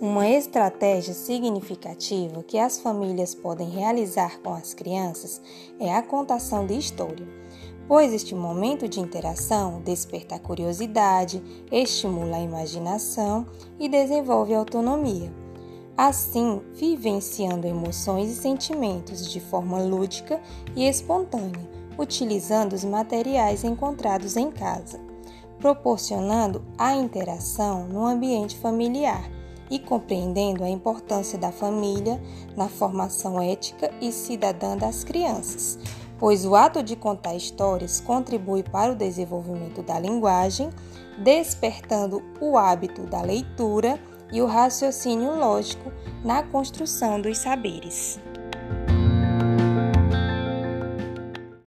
Uma estratégia significativa que as famílias podem realizar com as crianças é a contação de história, pois este momento de interação desperta a curiosidade, estimula a imaginação e desenvolve a autonomia. Assim, vivenciando emoções e sentimentos de forma lúdica e espontânea, utilizando os materiais encontrados em casa, proporcionando a interação no ambiente familiar e compreendendo a importância da família na formação ética e cidadã das crianças, pois o ato de contar histórias contribui para o desenvolvimento da linguagem, despertando o hábito da leitura e o raciocínio lógico na construção dos saberes.